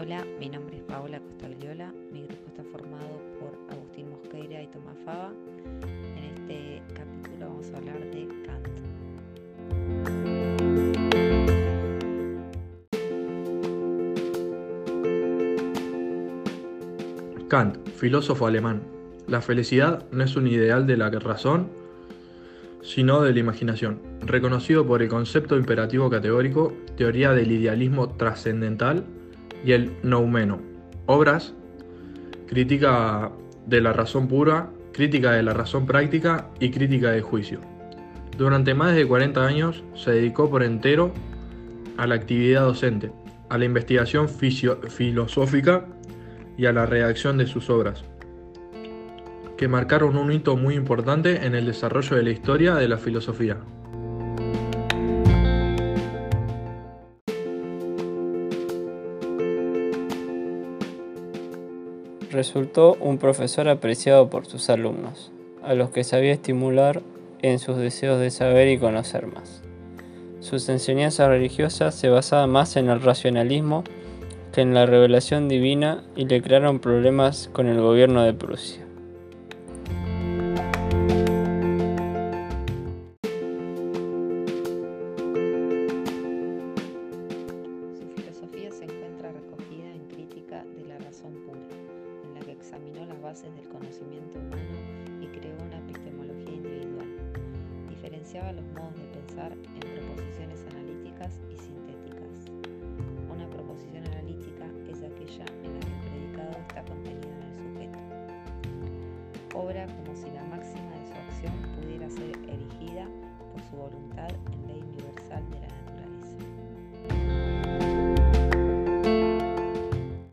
Hola, mi nombre es Paola Costagliola. Mi grupo está formado por Agustín Mosqueira y Tomás Fava. En este capítulo vamos a hablar de Kant. Kant, filósofo alemán. La felicidad no es un ideal de la razón, sino de la imaginación. Reconocido por el concepto imperativo categórico, teoría del idealismo trascendental y el noumeno. Obras, crítica de la razón pura, crítica de la razón práctica y crítica del juicio. Durante más de 40 años se dedicó por entero a la actividad docente, a la investigación filosófica y a la redacción de sus obras, que marcaron un hito muy importante en el desarrollo de la historia de la filosofía. Resultó un profesor apreciado por sus alumnos, a los que sabía estimular en sus deseos de saber y conocer más. Sus enseñanzas religiosas se basaban más en el racionalismo que en la revelación divina y le crearon problemas con el gobierno de Prusia. examinó las bases del conocimiento humano y creó una epistemología individual. Diferenciaba los modos de pensar en proposiciones analíticas y sintéticas. Una proposición analítica es aquella en la que el predicado está contenido en el sujeto. Obra como si la máxima de su acción pudiera ser erigida por su voluntad en ley universal de la